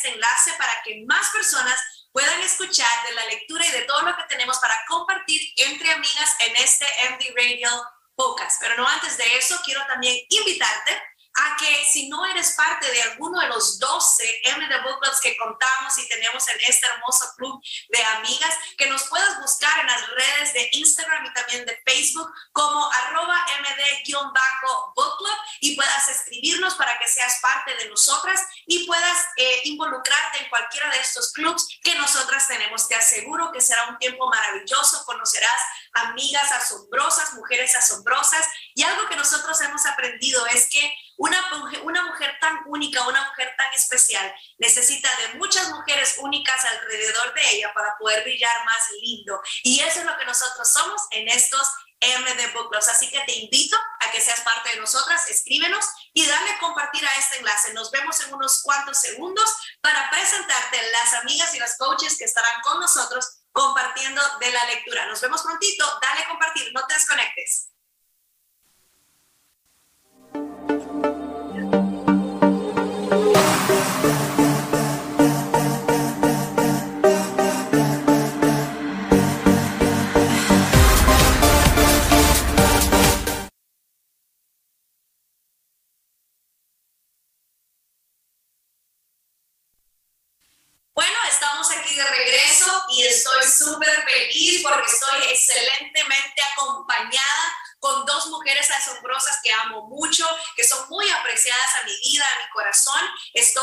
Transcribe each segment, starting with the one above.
este enlace para que más personas puedan escuchar de la lectura y de todo lo que tenemos para compartir entre amigas en este MD Radio Podcast. Pero no antes de eso, quiero también invitarte a que si no eres parte de alguno de los 12 MD Book Clubs que contamos y tenemos en este hermoso club de amigas, que nos puedas buscar en las redes de Instagram y también de Facebook como arroba MD-Book Club y puedas escribirnos para que seas parte de nosotras y puedas eh, involucrarte en cualquiera de estos clubs que nosotras tenemos. Te aseguro que será un tiempo maravilloso, conocerás amigas asombrosas, mujeres asombrosas y algo que nosotros hemos aprendido es que una, una mujer tan única, una mujer tan especial, necesita de muchas mujeres únicas alrededor de ella para poder brillar más lindo. Y eso es lo que nosotros somos en estos MD Book Clubs. Así que te invito a que seas parte de nosotras, escríbenos y dale compartir a este enlace. Nos vemos en unos cuantos segundos para presentarte las amigas y las coaches que estarán con nosotros compartiendo de la lectura. Nos vemos prontito. Dale compartir, no te desconectes.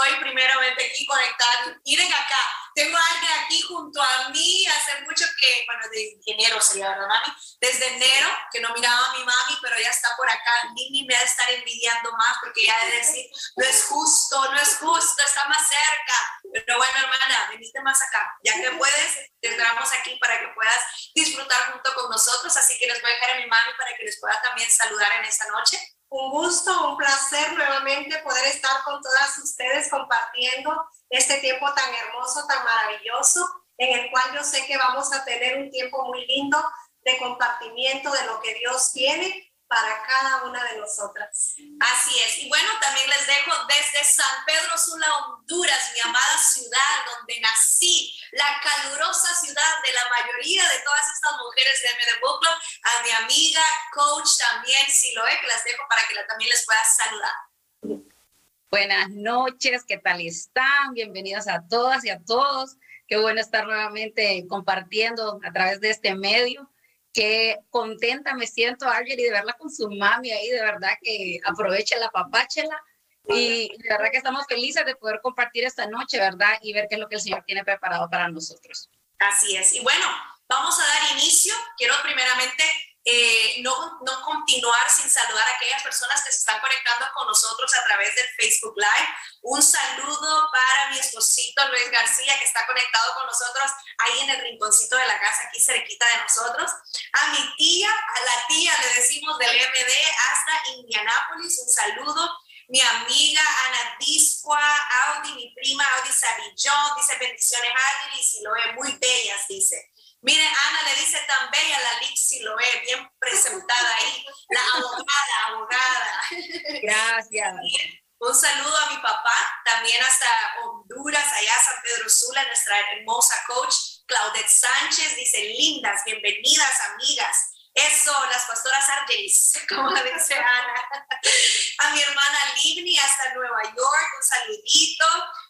Estoy primeramente aquí conectada. Miren acá, tengo a alguien aquí junto a mí, hace mucho que, bueno, de enero sería, ¿verdad, mami? Desde enero, que no miraba a mi mami, pero ya está por acá. Mimi me va a estar envidiando más porque ya de decir, no es justo, no es justo, está más cerca. Pero bueno, hermana, veniste más acá. Ya que puedes, te esperamos aquí para que puedas disfrutar junto con nosotros. Así que les voy a dejar a mi mami para que les pueda también saludar en esta noche. Un gusto, un placer nuevamente poder estar con todas ustedes compartiendo este tiempo tan hermoso, tan maravilloso, en el cual yo sé que vamos a tener un tiempo muy lindo de compartimiento de lo que Dios tiene para cada una de nosotras. Así es. Y bueno, también les dejo desde San Pedro Sula, Honduras, mi amada ciudad donde nací, la calurosa ciudad de la mayoría de todas estas mujeres de MD Book Club, a mi amiga, coach también, Siloe, que las dejo para que la, también les pueda saludar. Buenas noches, ¿qué tal están? Bienvenidos a todas y a todos. Qué bueno estar nuevamente compartiendo a través de este medio qué contenta me siento, Argel, y de verla con su mami ahí, de verdad que aprovecha la papáchela. Y de verdad que estamos felices de poder compartir esta noche, ¿verdad? Y ver qué es lo que el Señor tiene preparado para nosotros. Así es. Y bueno, vamos a dar inicio. Quiero primeramente eh, no, no continuar sin saludar a aquellas personas que se están conectando con nosotros a través del Facebook Live. Un saludo para mi esposito Luis García, que está conectado con nosotros ahí en el rinconcito de la casa, aquí cerquita de nosotros. A mi tía, a la tía le decimos del MD hasta Indianápolis, un saludo mi amiga Ana Discua, Audi, mi prima Audi Savillón, dice bendiciones Audi, y si lo ve muy bellas, dice. Mire, Ana le dice tan bella la Lixi lo ve, bien presentada ahí, la abogada, abogada. Gracias. Un saludo a mi papá, también hasta Honduras, allá San Pedro Sula, nuestra hermosa coach Claudette Sánchez, dice, lindas, bienvenidas amigas. Eso, las pastoras Argelis, como dice Ana. A mi hermana Livni hasta Nueva York, un saludito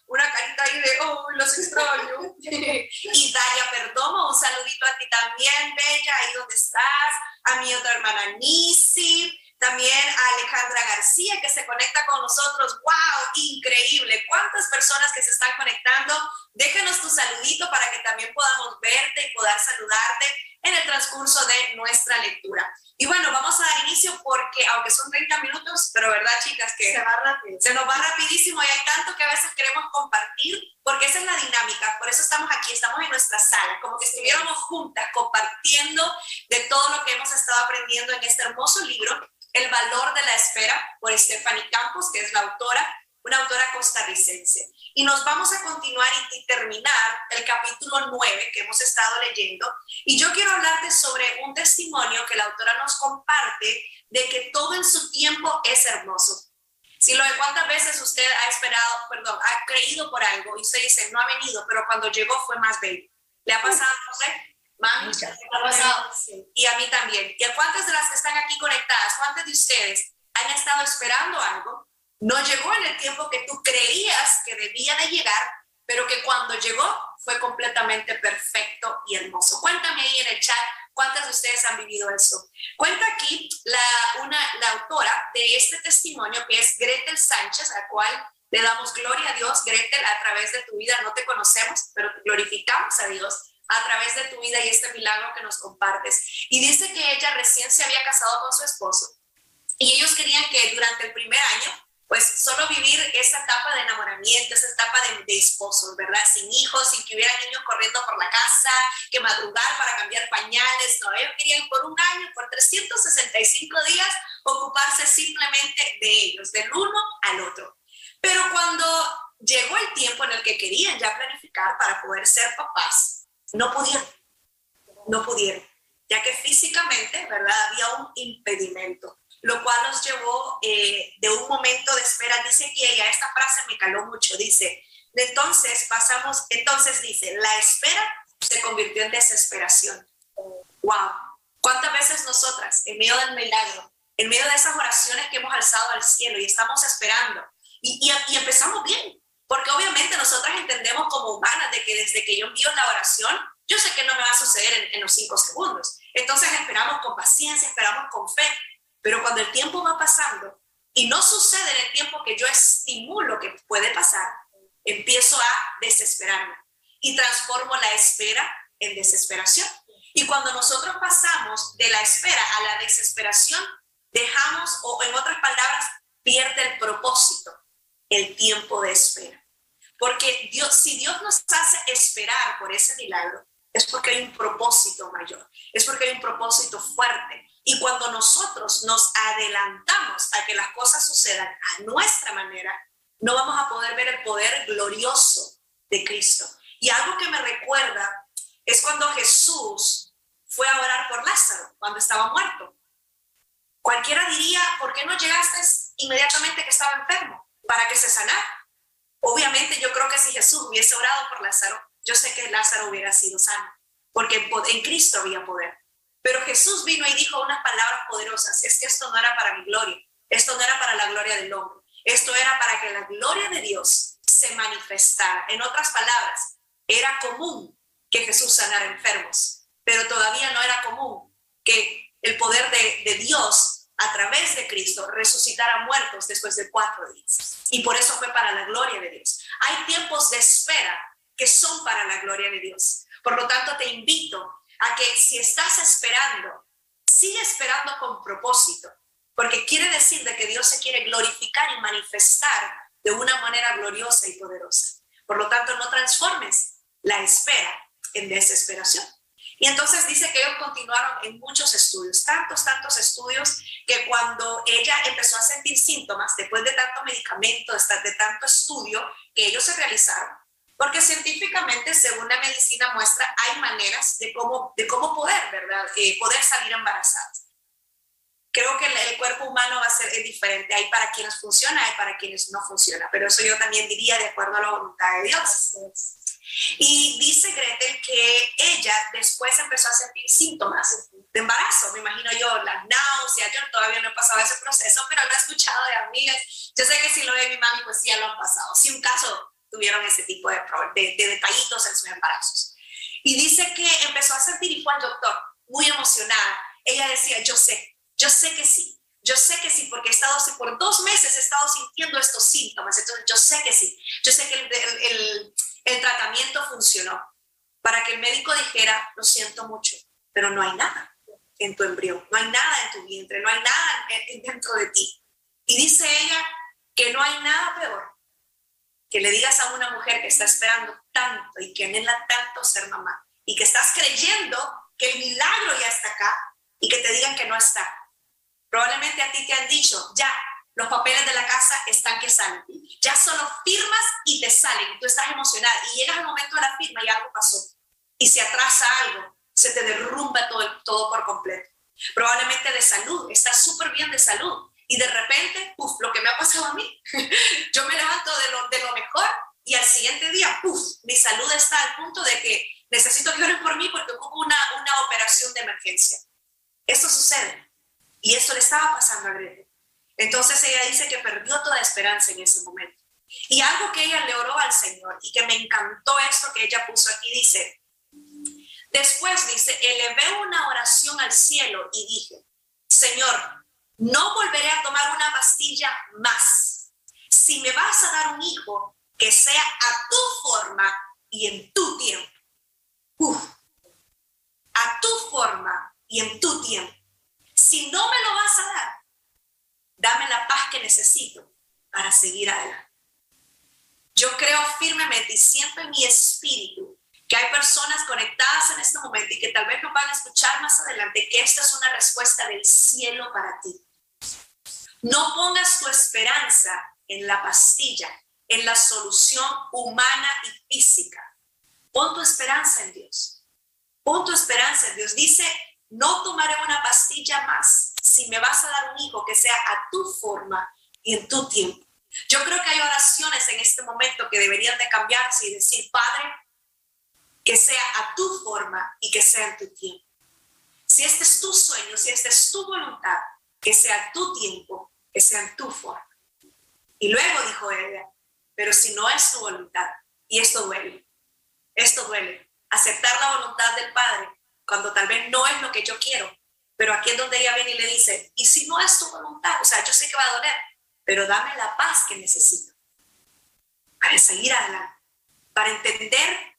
una carita ahí de, oh, los extraño. y Daria Perdomo, un saludito a ti también, Bella, ahí donde estás. A mi otra hermana Nisi. También a Alejandra García que se conecta con nosotros. ¡Wow! Increíble. ¿Cuántas personas que se están conectando? Déjanos tu saludito para que también podamos verte y poder saludarte en el transcurso de nuestra lectura. Y bueno, vamos a dar inicio porque, aunque son 30 minutos, pero verdad, chicas, que se va rápido. Se nos va rapidísimo y hay tanto que a veces queremos compartir, porque esa es la dinámica, por eso estamos aquí, estamos en nuestra sala, como que estuviéramos juntas compartiendo de todo lo que hemos estado aprendiendo en este hermoso libro El valor de la espera por Stephanie Campos, que es la autora, una autora costarricense. Y nos vamos a continuar y, terminar el capítulo 9 que hemos estado leyendo. Y yo quiero hablarte sobre un testimonio que la autora nos comparte de que todo en su tiempo es hermoso. Si lo de cuántas veces usted ha esperado, perdón, ha creído por algo y usted dice, no ha venido, pero cuando llegó fue más bello. ¿Le ha pasado a usted? Mami, ha pasado? Y a mí también. ¿Y a cuántas de las que están aquí conectadas, cuántas de ustedes han estado esperando algo? No llegó en el tiempo que tú creías que debía de llegar, pero que cuando llegó fue completamente perfecto y hermoso. Cuéntame ahí en el chat ¿Cuántas de ustedes han vivido eso? Cuenta aquí la, una, la autora de este testimonio, que es Gretel Sánchez, a la cual le damos gloria a Dios. Gretel, a través de tu vida no te conocemos, pero glorificamos a Dios a través de tu vida y este milagro que nos compartes. Y dice que ella recién se había casado con su esposo y ellos querían que durante el primer año pues solo vivir esa etapa de enamoramiento, esa etapa de, de, esposos, ¿verdad? Sin hijos, sin que hubiera niños corriendo por la casa, que madrugar para cambiar pañales, no, ellos querían por un año, por 365 días, ocuparse simplemente de ellos, del uno al otro. Pero cuando llegó el tiempo en el que querían ya planificar para poder ser papás, no pudieron, no pudieron, ya que físicamente, ¿verdad? Había un impedimento lo cual nos llevó eh, de un momento de espera. Dice que ella, esta frase me caló mucho, dice, entonces pasamos, entonces dice, la espera se convirtió en desesperación. ¡Wow! ¿Cuántas veces nosotras, en medio del milagro, en medio de esas oraciones que hemos alzado al cielo y estamos esperando, y, y, empezamos bien, porque obviamente nosotras entendemos como humanas de que desde que yo envío la oración, yo sé que no me va a suceder en, en los cinco segundos. Entonces esperamos con paciencia, esperamos con fe, pero cuando el tiempo va pasando y no sucede en el tiempo que yo estimulo que puede pasar, empiezo a desesperarme y transformo la espera en desesperación. Y cuando nosotros pasamos de la espera a la desesperación, dejamos, o en otras palabras, pierde el propósito, el tiempo de espera. Porque Dios, si Dios nos hace esperar por ese milagro, es porque hay un propósito mayor, es porque hay un propósito fuerte, y cuando nosotros nos adelantamos a que las cosas sucedan a nuestra manera, no vamos a poder ver el poder glorioso de Cristo. Y algo que me recuerda es cuando Jesús fue a orar por Lázaro, cuando estaba muerto. Cualquiera diría, ¿por qué no llegaste inmediatamente que estaba enfermo? Para que se sanara. Obviamente yo creo que si Jesús hubiese orado por Lázaro, yo sé que Lázaro hubiera sido sano, porque en Cristo había poder. Pero Jesús vino y dijo unas palabras poderosas, es que esto no era para mi gloria, esto no era para la gloria del hombre, esto era para que la gloria de Dios se manifestara. En otras palabras, era común que Jesús sanara enfermos, pero todavía no era común que el poder de, Dios a través de Cristo resucitara muertos después de cuatro días. Y por eso fue para la gloria de Dios. Hay tiempos de espera que son para la gloria de Dios. Por lo tanto, te invito a que si estás esperando, sigue esperando con propósito, porque quiere decir de que Dios se quiere glorificar y manifestar de una manera gloriosa y poderosa. Por lo tanto, no transformes la espera en desesperación. Y entonces dice que ellos continuaron en muchos estudios, tantos, tantos estudios, que cuando ella empezó a sentir síntomas, después de tanto medicamento, de tanto estudio que ellos se realizaron, porque científicamente, según la medicina muestra, hay maneras de cómo, de cómo poder, ¿verdad? Eh, poder salir embarazadas. Creo que el, cuerpo humano va a ser diferente. Hay para quienes funciona, hay para quienes no funciona. Pero eso yo también diría de acuerdo a la voluntad de Dios. Y dice Gretel que ella después empezó a sentir síntomas de embarazo. Me imagino yo, las náuseas. Yo todavía no he pasado ese proceso, pero lo he escuchado de amigas. Yo sé que si lo ve mi mami, pues ya lo han pasado. Si un caso tuvieron ese tipo de, de, detallitos en sus embarazos. Y dice que empezó a sentir y fue al doctor, muy emocionada. Ella decía, yo sé, yo sé que sí, yo sé que sí, porque he estado, por dos meses he estado sintiendo estos síntomas, entonces yo sé que sí, yo sé que el, el, el tratamiento funcionó para que el médico dijera, lo siento mucho, pero no hay nada en tu embrión, no hay nada en tu vientre, no hay nada dentro de ti. Y dice ella que no hay nada peor que le digas a una mujer que está esperando tanto y que anhela tanto ser mamá y que estás creyendo que el milagro ya está acá y que te digan que no está. Probablemente a ti te han dicho, ya, los papeles de la casa están que salen. Ya solo firmas y te salen. Tú estás emocionada y llegas al momento de la firma y algo pasó. Y se atrasa algo, se te derrumba todo, todo por completo. Probablemente de salud, estás súper bien de salud. Y de repente, puf, lo que me ha pasado a mí, yo me levanto de lo, de lo mejor y al siguiente día, puf, mi salud está al punto de que necesito que oren por mí porque hubo una, una operación de emergencia. Esto sucede. Y esto le estaba pasando a Grete. Entonces ella dice que perdió toda esperanza en ese momento. Y algo que ella le oró al Señor y que me encantó esto que ella puso aquí, dice, después dice, elevé una oración al cielo y dije, Señor, no volveré a tomar una pastilla más. Si me vas a dar un hijo, que sea a tu forma y en tu tiempo. a tu forma y en tu tiempo. Si no me lo vas a dar, dame la paz que necesito para seguir adelante. Yo creo firmemente y siempre en mi espíritu que hay personas conectadas en este momento y que tal vez nos van a escuchar más adelante que esta es una respuesta del cielo para ti. No pongas tu esperanza en la pastilla, en la solución humana y física. Pon tu esperanza en Dios. Pon tu esperanza en Dios. Dice, no tomaré una pastilla más si me vas a dar un hijo que sea a tu forma y en tu tiempo. Yo creo que hay oraciones en este momento que deberían de cambiarse y decir, Padre, que sea a tu forma y que sea en tu tiempo. Si este es tu sueño, si esta es tu voluntad, que sea tu tiempo, que sea en tu forma. Y luego dijo ella, pero si no es tu voluntad, y esto duele, esto duele, aceptar la voluntad del Padre cuando tal vez no es lo que yo quiero, pero aquí es donde ella viene y le dice, y si no es tu voluntad, o sea, yo sé que va a doler, pero dame la paz que necesito para seguir adelante, para entender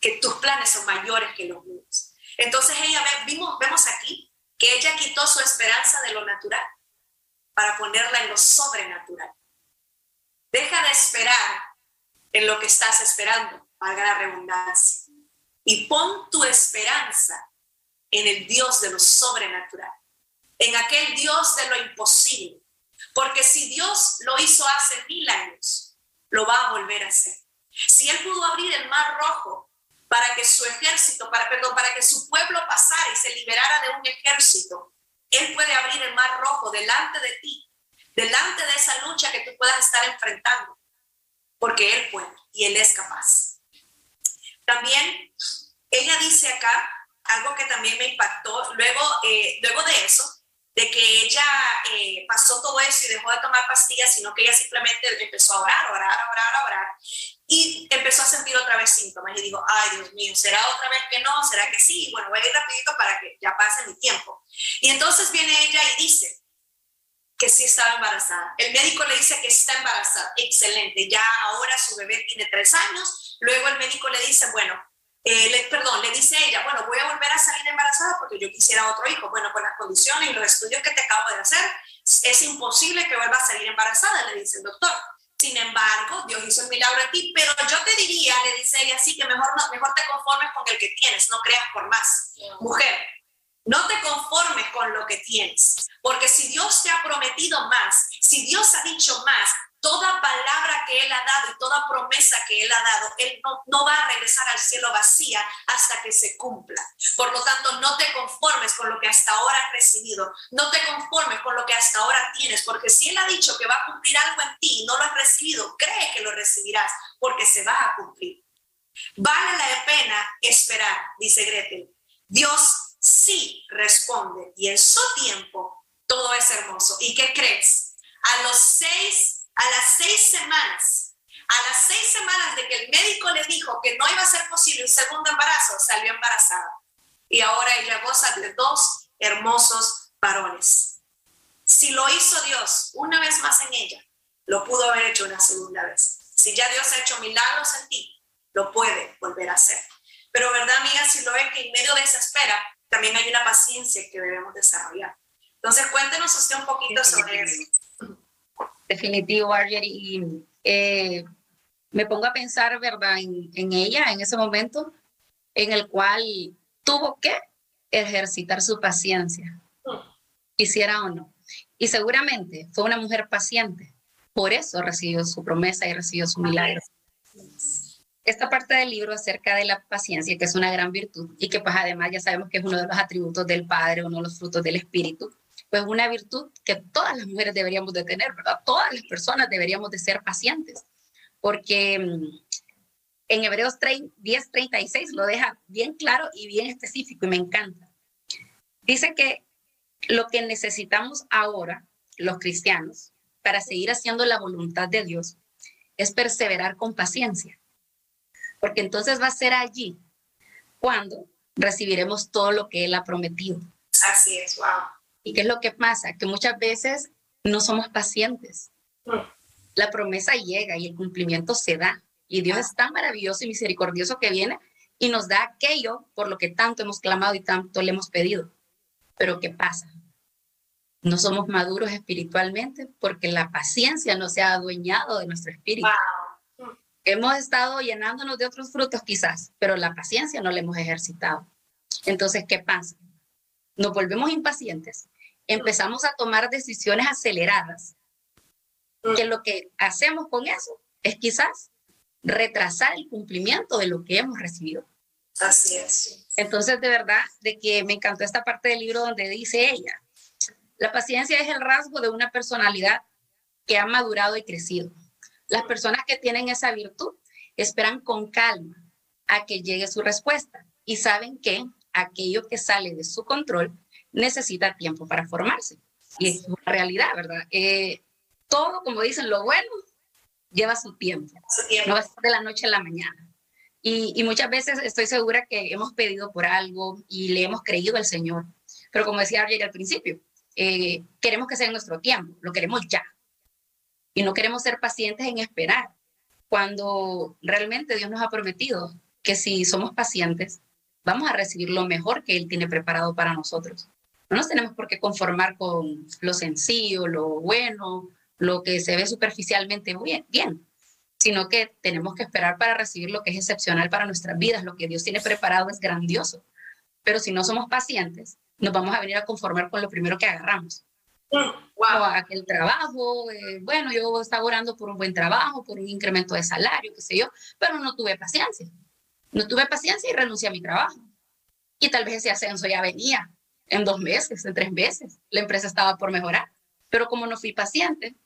que tus planes son mayores que los míos. Entonces ella vimos, vemos aquí que ella quitó su esperanza de lo natural para ponerla en lo sobrenatural. Deja de esperar en lo que estás esperando, valga la redundancia, y pon tu esperanza en el Dios de lo sobrenatural, en aquel Dios de lo imposible. Porque si Dios lo hizo hace mil años, lo va a volver a hacer. Si Él pudo abrir el mar rojo para que su ejército, para, perdón, para que su pueblo pasara y se liberara de un ejército, Él puede abrir el mar rojo delante de ti delante de esa lucha que tú puedas estar enfrentando, porque Él puede y Él es capaz. También ella dice acá algo que también me impactó, luego, eh, luego de eso, de que ella eh, pasó todo eso y dejó de tomar pastillas, sino que ella simplemente empezó a orar, orar, orar, orar, y empezó a sentir otra vez síntomas. Y digo, ay Dios mío, ¿será otra vez que no? ¿Será que sí? Bueno, voy a ir rapidito para que ya pase mi tiempo. Y entonces viene ella y dice, que sí estaba embarazada. El médico le dice que está embarazada. Excelente. Ya ahora su bebé tiene tres años. Luego el médico le dice, bueno, eh, le, perdón, le dice ella, bueno, voy a volver a salir embarazada porque yo quisiera otro hijo. Bueno, con las condiciones y los estudios que te acabo de hacer, es imposible que vuelva a salir embarazada, le dice el doctor. Sin embargo, Dios hizo el milagro en ti, pero yo te diría, le dice ella, sí, que mejor, no, mejor te conformes con el que tienes, no creas por más. Mujer, no te conformes con lo que tienes, porque si Dios te ha prometido más, si Dios ha dicho más, toda palabra que Él ha dado y toda promesa que Él ha dado, Él no, va a regresar al cielo vacía hasta que se cumpla. Por lo tanto, no te conformes con lo que hasta ahora has recibido, no te conformes con lo que hasta ahora tienes, porque si Él ha dicho que va a cumplir algo en ti y no lo has recibido, cree que lo recibirás, porque se va a cumplir. Vale la pena esperar, dice Gretel. Dios sí responde y en su tiempo todo es hermoso. ¿Y qué crees? A los seis, a las seis semanas, a las seis semanas de que el médico le dijo que no iba a ser posible un segundo embarazo, salió embarazada. Y ahora ella goza de dos hermosos varones. Si lo hizo Dios una vez más en ella, lo pudo haber hecho una segunda vez. Si ya Dios ha hecho milagros en ti, lo puede volver a hacer. Pero verdad, amiga, si lo ven que en medio de esa espera, también hay una paciencia que debemos desarrollar. Entonces, cuéntenos usted un poquito sobre eso. Definitivo, Marjorie. Y eh, me pongo a pensar, ¿verdad?, en, en, ella en ese momento en el cual tuvo que ejercitar su paciencia, quisiera o no. Y seguramente fue una mujer paciente. Por eso recibió su promesa y recibió su milagro. Esta parte del libro acerca de la paciencia, que es una gran virtud y que pues además ya sabemos que es uno de los atributos del Padre, uno de los frutos del Espíritu, pues una virtud que todas las mujeres deberíamos de tener, ¿verdad? Todas las personas deberíamos de ser pacientes, porque mm, en Hebreos 10:36 lo deja bien claro y bien específico y me encanta. Dice que lo que necesitamos ahora, los cristianos, para seguir haciendo la voluntad de Dios, es perseverar con paciencia. Porque entonces va a ser allí cuando recibiremos todo lo que Él ha prometido. Así es, wow. ¿Y qué es lo que pasa? Que muchas veces no somos pacientes. Mm. La promesa llega y el cumplimiento se da. Y Dios es tan maravilloso y misericordioso que viene y nos da aquello por lo que tanto hemos clamado y tanto le hemos pedido. Pero ¿qué pasa? No somos maduros espiritualmente porque la paciencia no se ha adueñado de nuestro espíritu. Hemos estado llenándonos de otros frutos quizás, pero la paciencia no la hemos ejercitado. Entonces, ¿qué pasa? Nos volvemos impacientes, empezamos a tomar decisiones aceleradas, que lo que hacemos con eso es quizás retrasar el cumplimiento de lo que hemos recibido. Así es. Entonces, de verdad, de que me encantó esta parte del libro donde dice ella, la paciencia es el rasgo de una personalidad que ha madurado y crecido. Las personas que tienen esa virtud esperan con calma a que llegue su respuesta y saben que aquello que sale de su control necesita tiempo para formarse. Y es una realidad, ¿verdad? Eh, todo, como dicen, lo bueno lleva su tiempo. No va a ser de la noche a la mañana. Y, muchas veces estoy segura que hemos pedido por algo y le hemos creído al Señor. Pero como decía Ariel al principio, eh, queremos que sea en nuestro tiempo, lo queremos ya. Y no queremos ser pacientes en esperar, cuando realmente Dios nos ha prometido que si somos pacientes, vamos a recibir lo mejor que Él tiene preparado para nosotros. No nos tenemos por qué conformar con lo sencillo, lo bueno, lo que se ve superficialmente bien, bien, sino que tenemos que esperar para recibir lo que es excepcional para nuestras vidas. Lo que Dios tiene preparado es grandioso. Pero si no somos pacientes, nos vamos a venir a conformar con lo primero que agarramos. Wow. aquel trabajo, eh, bueno, yo estaba orando por un buen trabajo, por un incremento de salario, qué sé yo, pero no tuve paciencia. No tuve paciencia y renuncié a mi trabajo. Y tal vez ese ascenso ya venía en dos meses, en tres meses. La empresa estaba por mejorar. Pero como no fui paciente,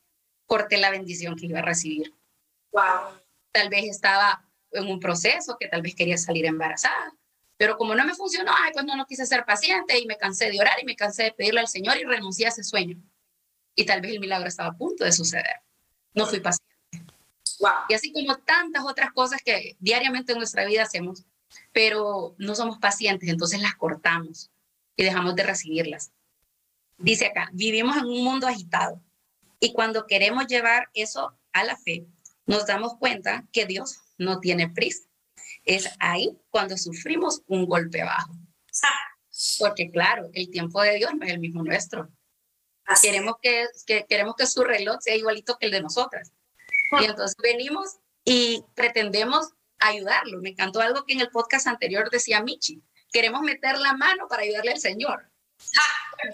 corté la bendición que iba a recibir. Wow. Tal vez estaba en un proceso que tal vez quería salir embarazada, pero como no me funcionó, ay, pues no, no quise ser paciente y me cansé de orar y me cansé de pedirle al Señor y renuncié a ese sueño. Y tal vez el milagro estaba a punto de suceder. No fui paciente. Wow. Y así como tantas otras cosas que diariamente en nuestra vida hacemos, pero no somos pacientes, entonces las cortamos y dejamos de recibirlas. Dice acá, vivimos en un mundo agitado y cuando queremos llevar eso a la fe, nos damos cuenta que Dios no tiene prisa. Es ahí cuando sufrimos un golpe bajo. Porque claro, el tiempo de Dios no es el mismo nuestro. Queremos que, queremos que su reloj sea igualito que el de nosotras. Y entonces venimos y pretendemos ayudarlo. Me encantó algo que en el podcast anterior decía Michi. Queremos meter la mano para ayudarle al Señor.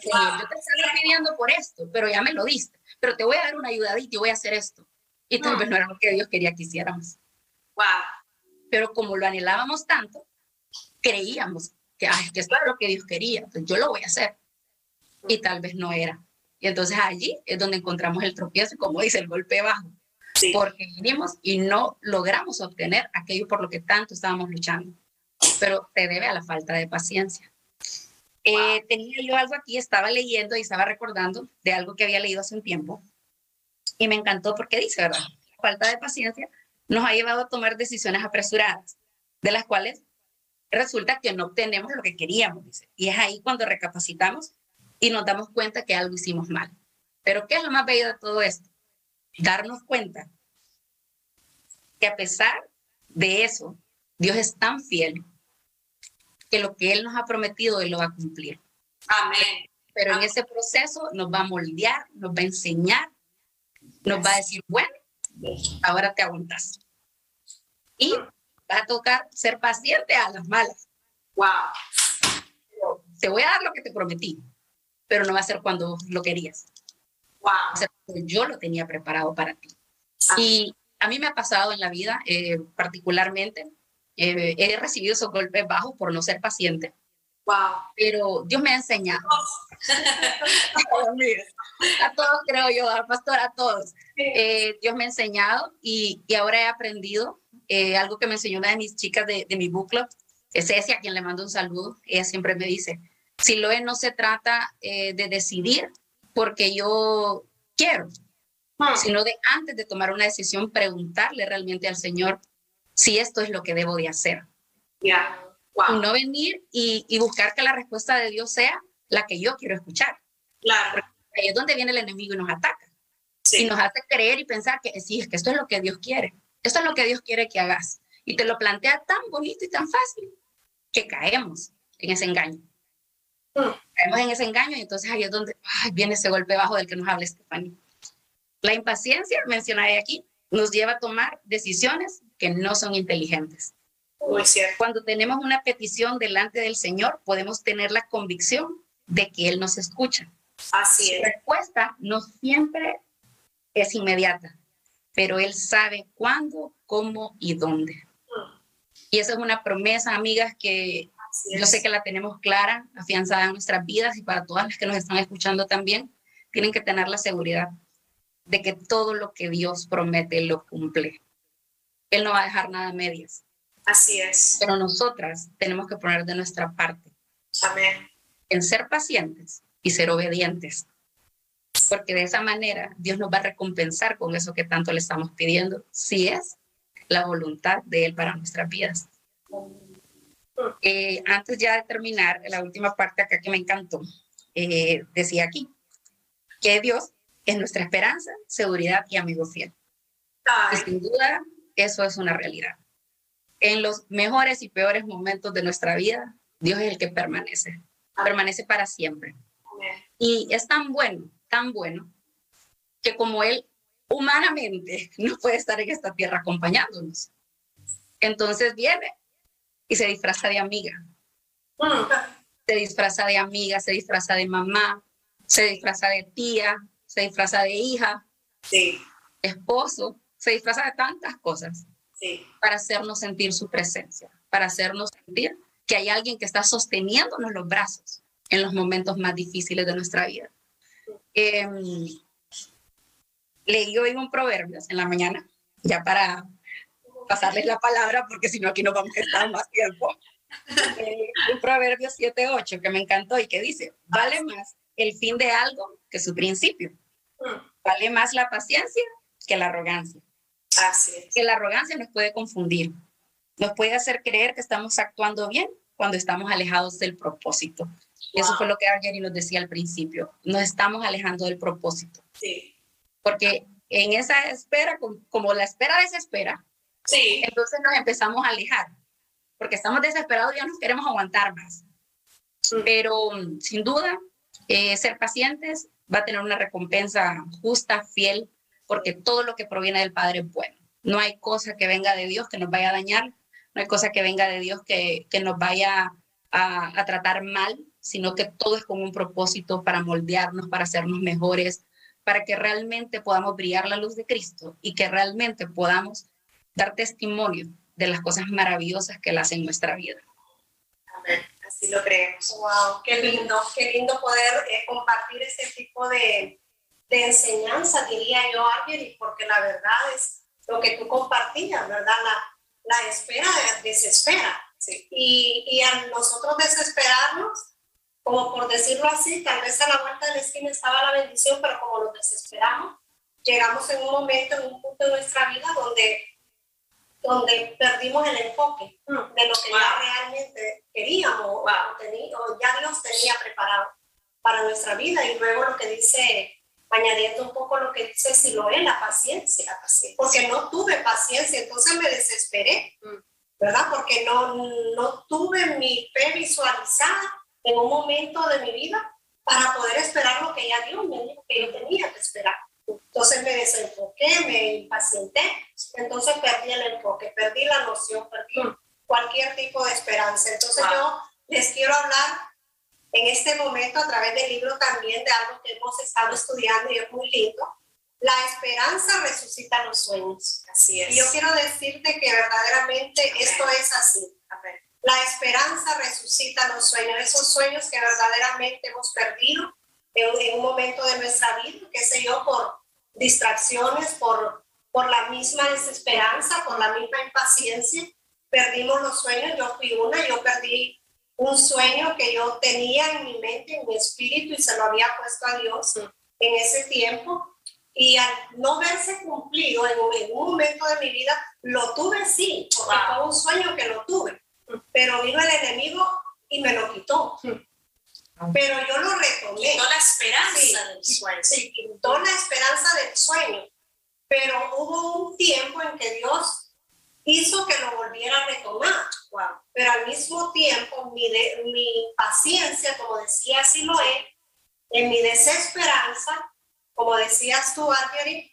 Señor, yo te estaba pidiendo por esto, pero ya me lo diste pero te voy a dar una ayudadita y voy a hacer esto. Y tal vez no era lo que Dios quería que hiciéramos. Wow. Pero como lo anhelábamos tanto, creíamos que, ay, que esto era lo que Dios quería, pues yo lo voy a hacer. Y tal vez no era. Y entonces allí es donde encontramos el tropiezo, como dice, el golpe bajo. Porque vinimos y no logramos obtener aquello por lo que tanto estábamos luchando. Pero se debe a la falta de paciencia. Eh, tenía yo algo aquí, estaba leyendo y estaba recordando de algo que había leído hace un tiempo y me encantó porque dice, ¿verdad? La falta de paciencia nos ha llevado a tomar decisiones apresuradas, de las cuales resulta que no obtenemos lo que queríamos, dice. Y es ahí cuando recapacitamos y nos damos cuenta que algo hicimos mal. Pero ¿qué es lo más bello de todo esto? Darnos cuenta que a pesar de eso, Dios es tan fiel que lo que Él nos ha prometido, Él lo va a cumplir. Amén. Pero en ese proceso nos va a moldear, nos va a enseñar, nos va a decir, bueno, ahora te aguantas. Y va a tocar ser paciente a las malas. Wow. Te voy a dar lo que te prometí, pero no va a ser cuando lo querías. Wow. yo lo tenía preparado para ti. Ah. Y a mí me ha pasado en la vida, eh, particularmente, eh, he recibido esos golpes bajos por no ser paciente. Wow. Pero Dios me ha enseñado. a todos creo yo, al pastor, a todos. Eh, Dios me ha enseñado y, y ahora he aprendido algo que me enseñó una de mis chicas de, de mi book club, es Cecia, a quien le mando un saludo. Ella siempre me dice, si lo es, no se trata de decidir porque yo quiero, hmm. sino de antes de tomar una decisión, preguntarle realmente al Señor si esto es lo que debo de hacer. Ya. Y no venir y, buscar que la respuesta de Dios sea la que yo quiero escuchar. Claro. ahí es donde viene el enemigo y nos ataca. Y nos hace creer y pensar que sí, es que esto es lo que Dios quiere. Esto es lo que Dios quiere que hagas. Y te lo plantea tan bonito y tan fácil que caemos en ese engaño. Hmm. Caemos en ese engaño y entonces ahí es donde viene ese golpe bajo del que nos habla Stephanie. La impaciencia, mencionada aquí, nos lleva a tomar decisiones que no son inteligentes. Muy cierto. Cuando tenemos una petición delante del Señor, podemos tener la convicción de que Él nos escucha. Así es. La respuesta no siempre es inmediata, pero Él sabe cuándo, cómo y dónde. Hmm. Y esa es una promesa, amigas, que yo sé que la tenemos clara, afianzada en nuestras vidas y para todas las que nos están escuchando también, tienen que tener la seguridad de que todo lo que Dios promete lo cumple. Él no va a dejar nada a medias. Así es. Pero nosotras tenemos que poner de nuestra parte. Amén. En ser pacientes y ser obedientes. Porque de esa manera Dios nos va a recompensar con eso que tanto le estamos pidiendo, si es la voluntad de Él para nuestras vidas. Eh, antes ya de terminar, la última parte acá que me encantó, eh, decía aquí que Dios es nuestra esperanza, seguridad y amigo fiel. Y sin duda, eso es una realidad. En los mejores y peores momentos de nuestra vida, Dios es el que permanece, permanece para siempre. Y es tan bueno, tan bueno, que como Él humanamente no puede estar en esta tierra acompañándonos. Entonces viene y se disfraza de amiga. Se disfraza de amiga, se disfraza de mamá, se disfraza de tía, se disfraza de hija, sí. esposo, se disfraza de tantas cosas sí. para hacernos sentir su presencia, para hacernos sentir que hay alguien que está sosteniéndonos los brazos en los momentos más difíciles de nuestra vida. Eh, leí hoy un proverbio en la mañana, ya para pasarles la palabra porque si no aquí no vamos a estar más tiempo. Eh, un proverbio 7.8 que me encantó y que dice, vale más el fin de algo que su principio. Vale más la paciencia que la arrogancia. Así es. Que la arrogancia nos puede confundir, nos puede hacer creer que estamos actuando bien cuando estamos alejados del propósito. Eso fue lo que Argeri nos decía al principio. Nos estamos alejando del propósito. Sí. Porque en esa espera, como la espera desespera, Sí. Entonces nos empezamos a alejar, porque estamos desesperados y ya no queremos aguantar más. Pero sin duda, eh, ser pacientes va a tener una recompensa justa, fiel, porque todo lo que proviene del Padre es bueno. No hay cosa que venga de Dios que nos vaya a dañar, no hay cosa que venga de Dios que, que nos vaya a, a, tratar mal, sino que todo es con un propósito para moldearnos, para hacernos mejores, para que realmente podamos brillar la luz de Cristo y que realmente podamos dar testimonio de las cosas maravillosas que Él hace en nuestra vida. Amén. Así lo creemos. Wow, qué lindo, qué lindo poder eh, compartir este tipo de, de enseñanza, diría yo, y porque la verdad es lo que tú compartías, ¿verdad? La, la espera desespera. Sí. Y, y a nosotros desesperarnos, como por decirlo así, tal vez a la vuelta de la esquina estaba la bendición, pero como nos desesperamos, llegamos en un momento, en un punto de nuestra vida donde donde perdimos el enfoque mm. de lo que ya realmente queríamos o, ya Dios tenía preparado para nuestra vida. Y luego lo que dice, añadiendo un poco lo que dice si lo es, la paciencia, la paciencia, porque no tuve paciencia, entonces me desesperé, mm. ¿verdad? Porque no, no tuve mi fe visualizada en un momento de mi vida para poder esperar lo que ya Dios me dijo que yo tenía que esperar. Entonces me desenfoqué, me impacienté, entonces perdí el enfoque, perdí la noción, perdí cualquier tipo de esperanza. Entonces yo les quiero hablar en este momento a través del libro también de algo que hemos estado estudiando y es muy lindo. La esperanza resucita los sueños. Así es. Y yo quiero decirte que verdaderamente esto es así. La esperanza resucita los sueños, esos sueños que verdaderamente hemos perdido en, un momento de nuestra vida, qué sé yo, por distracciones, por, por la misma desesperanza, por la misma impaciencia. Perdimos los sueños, yo fui una, yo perdí un sueño que yo tenía en mi mente, en mi espíritu y se lo había puesto a Dios en ese tiempo. Y al no verse cumplido en, un momento de mi vida, lo tuve sí, porque fue un sueño que lo tuve. Pero vino el enemigo y me lo quitó. Pero yo lo retomé. Quitó la esperanza del sueño. Sí, quitó la esperanza del sueño. Pero hubo un tiempo en que Dios hizo que lo volviera a retomar. Pero al mismo tiempo, mi, mi paciencia, como decía Siloé, en mi desesperanza, como decías tú, Adrián,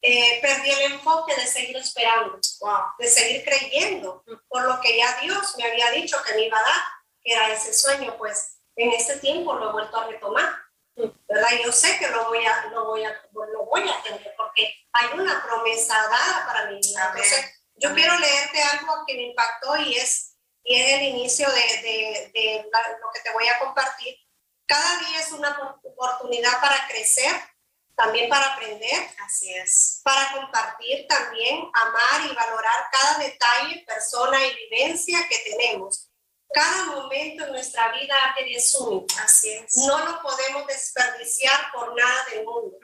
eh, perdí el enfoque de seguir esperando, de seguir creyendo por lo que ya Dios me había dicho que me iba a dar, que era ese sueño, pues en este tiempo lo he vuelto a retomar. ¿Verdad? Yo sé que lo voy a, lo voy a, lo voy a tener porque hay una promesa dada para mi vida. Entonces, yo quiero leerte algo que me impactó y es, y es el inicio de, de, de lo que te voy a compartir. Cada día es una oportunidad para crecer, también para aprender. Así es. Para compartir también, amar y valorar cada detalle, persona y vivencia que tenemos. Cada momento en nuestra vida es único. Así es. No lo podemos desperdiciar por nada del mundo,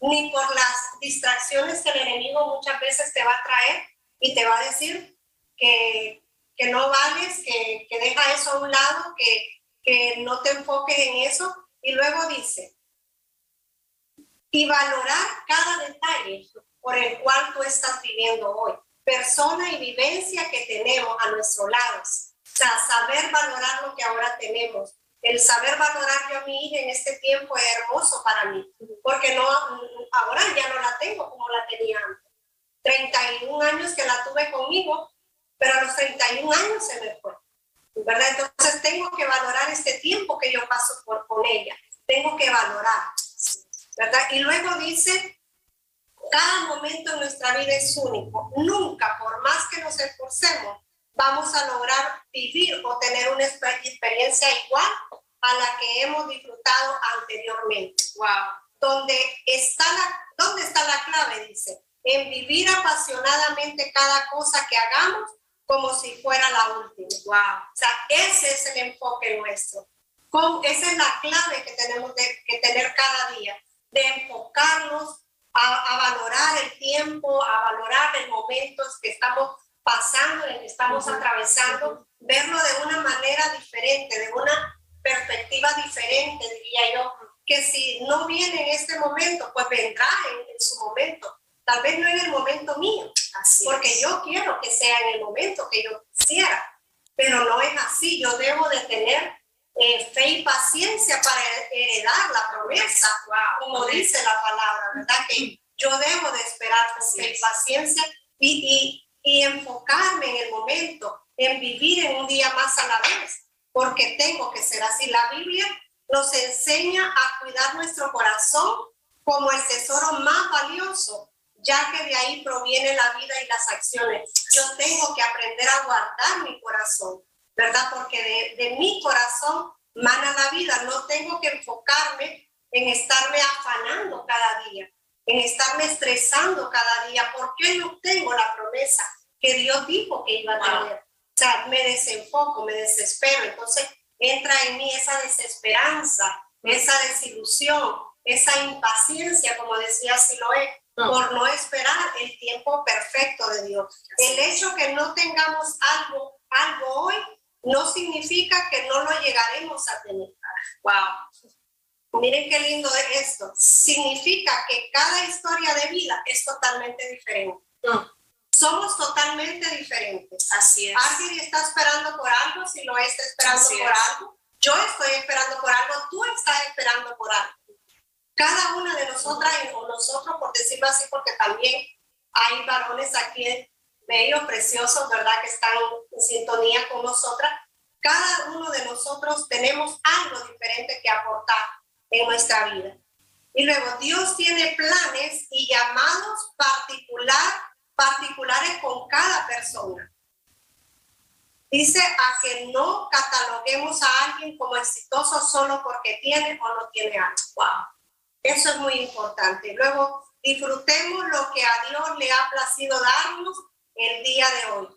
ni por las distracciones que el enemigo muchas veces te va a traer y te va a decir que, que no vales, que, que, deja eso a un lado, que, que no te enfoques en eso. Y luego dice, y valorar cada detalle por el cual tú estás viviendo hoy, persona y vivencia que tenemos a nuestro lado. O sea, saber valorar lo que ahora tenemos. El saber valorar yo a mi hija en este tiempo es hermoso para mí, porque no, ahora ya no la tengo como la tenía antes. 31 años que la tuve conmigo, pero a los 31 años se me fue. ¿Verdad? Entonces tengo que valorar este tiempo que yo paso por, con ella. Tengo que valorar. ¿Verdad? Y luego dice, cada momento en nuestra vida es único. Nunca, por más que nos esforcemos, vamos a lograr vivir o tener una experiencia igual a la que hemos disfrutado anteriormente. Wow. Donde está la, ¿Dónde está la clave? Dice, en vivir apasionadamente cada cosa que hagamos como si fuera la última. Wow. O sea, ese es el enfoque nuestro. Con, esa es la clave que tenemos que tener cada día, de enfocarnos a, a, valorar el tiempo, a valorar el momento que estamos pasando, en que estamos atravesando, verlo de una manera diferente, de una perspectiva diferente, diría yo, que si no viene en este momento, pues vendrá en, en su momento. Tal vez no en el momento mío, así porque yo quiero que sea en el momento que yo quisiera, pero no es así. Yo debo de tener eh, fe y paciencia para heredar la promesa, como dice la palabra, ¿verdad? Que yo debo de esperar con fe y paciencia y, y, y enfocarme en el momento, en vivir en un día más a la vez, porque tengo que ser así. La Biblia nos enseña a cuidar nuestro corazón como el tesoro más valioso ya que de ahí proviene la vida y las acciones. Yo tengo que aprender a guardar mi corazón, ¿verdad? Porque de, mi corazón mana la vida. No tengo que enfocarme en estarme afanando cada día, en estarme estresando cada día, porque no tengo la promesa que Dios dijo que iba a tener. O sea, me desenfoco, me desespero. Entonces entra en mí esa desesperanza, esa desilusión, esa impaciencia, como decía Siloé, por no esperar el tiempo perfecto de Dios. El hecho que no tengamos algo, algo hoy no significa que no lo llegaremos a tener. Wow. Miren qué lindo es esto. Significa que cada historia de vida es totalmente diferente. Somos totalmente diferentes. Así es. Alguien está esperando por algo, si lo está esperando por algo. Yo estoy esperando por algo, tú estás esperando por algo cada una de nosotras o nosotros, por decirlo así, porque también hay varones aquí bellos, preciosos, ¿verdad? Que están en sintonía con nosotras. cada uno de nosotros tenemos algo diferente que aportar en nuestra vida. Y luego Dios tiene planes y llamados particular, particulares con cada persona. Dice a que no cataloguemos a alguien como exitoso solo porque tiene o no tiene algo. Wow. Eso es muy importante. Luego disfrutemos lo que a Dios le ha placido darnos el día de hoy.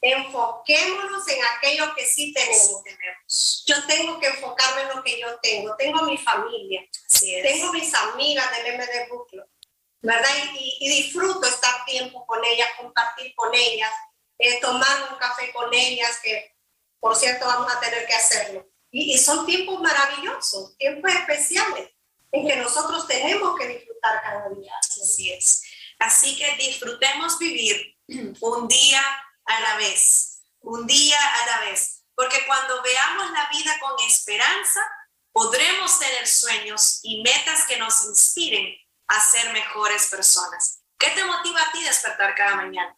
Enfoquémonos en aquello que sí tenemos. Yo tengo que enfocarme en lo que yo tengo. Tengo mi familia, tengo mis amigas del MD Book ¿verdad? Y, y, disfruto estar tiempo con ellas, compartir con ellas, eh, tomar un café con ellas, que por cierto vamos a tener que hacerlo. Y, y, son tiempos maravillosos, tiempos especiales en que nosotros tenemos que disfrutar cada día. Así es. Así que disfrutemos vivir un día a la vez, un día a la vez, porque cuando veamos la vida con esperanza, podremos tener sueños y metas que nos inspiren a ser mejores personas. ¿Qué te motiva a ti despertar cada mañana?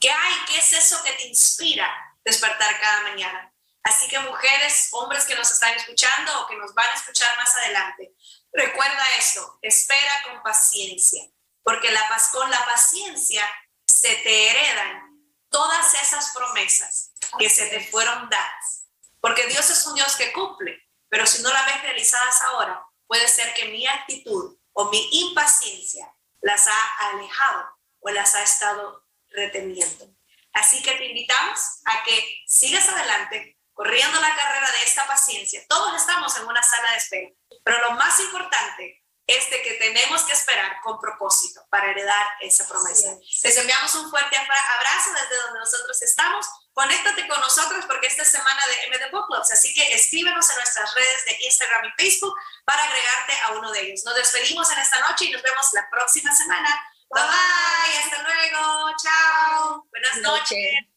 ¿Qué hay? ¿Qué es eso que te inspira despertar cada mañana? Así que mujeres, hombres que nos están escuchando o que nos van a escuchar más adelante, recuerda esto, espera con paciencia, porque la, con la paciencia se te heredan todas esas promesas que se te fueron dadas. Porque Dios es un Dios que cumple, pero si no las ves realizadas ahora, puede ser que mi actitud o mi impaciencia las ha alejado o las ha estado reteniendo. Así que te invitamos a que sigas adelante corriendo la carrera de esta paciencia. Todos estamos en una sala de espera, pero lo más importante es de que tenemos que esperar con propósito para heredar esa promesa. Les enviamos un fuerte abrazo desde donde nosotros estamos. Conéctate con nosotros porque esta es semana de MD Book Clubs, así que escríbenos en nuestras redes de Instagram y Facebook para agregarte a uno de ellos. Nos despedimos en esta noche y nos vemos la próxima semana. Bye bye, hasta luego, chao, buenas noches.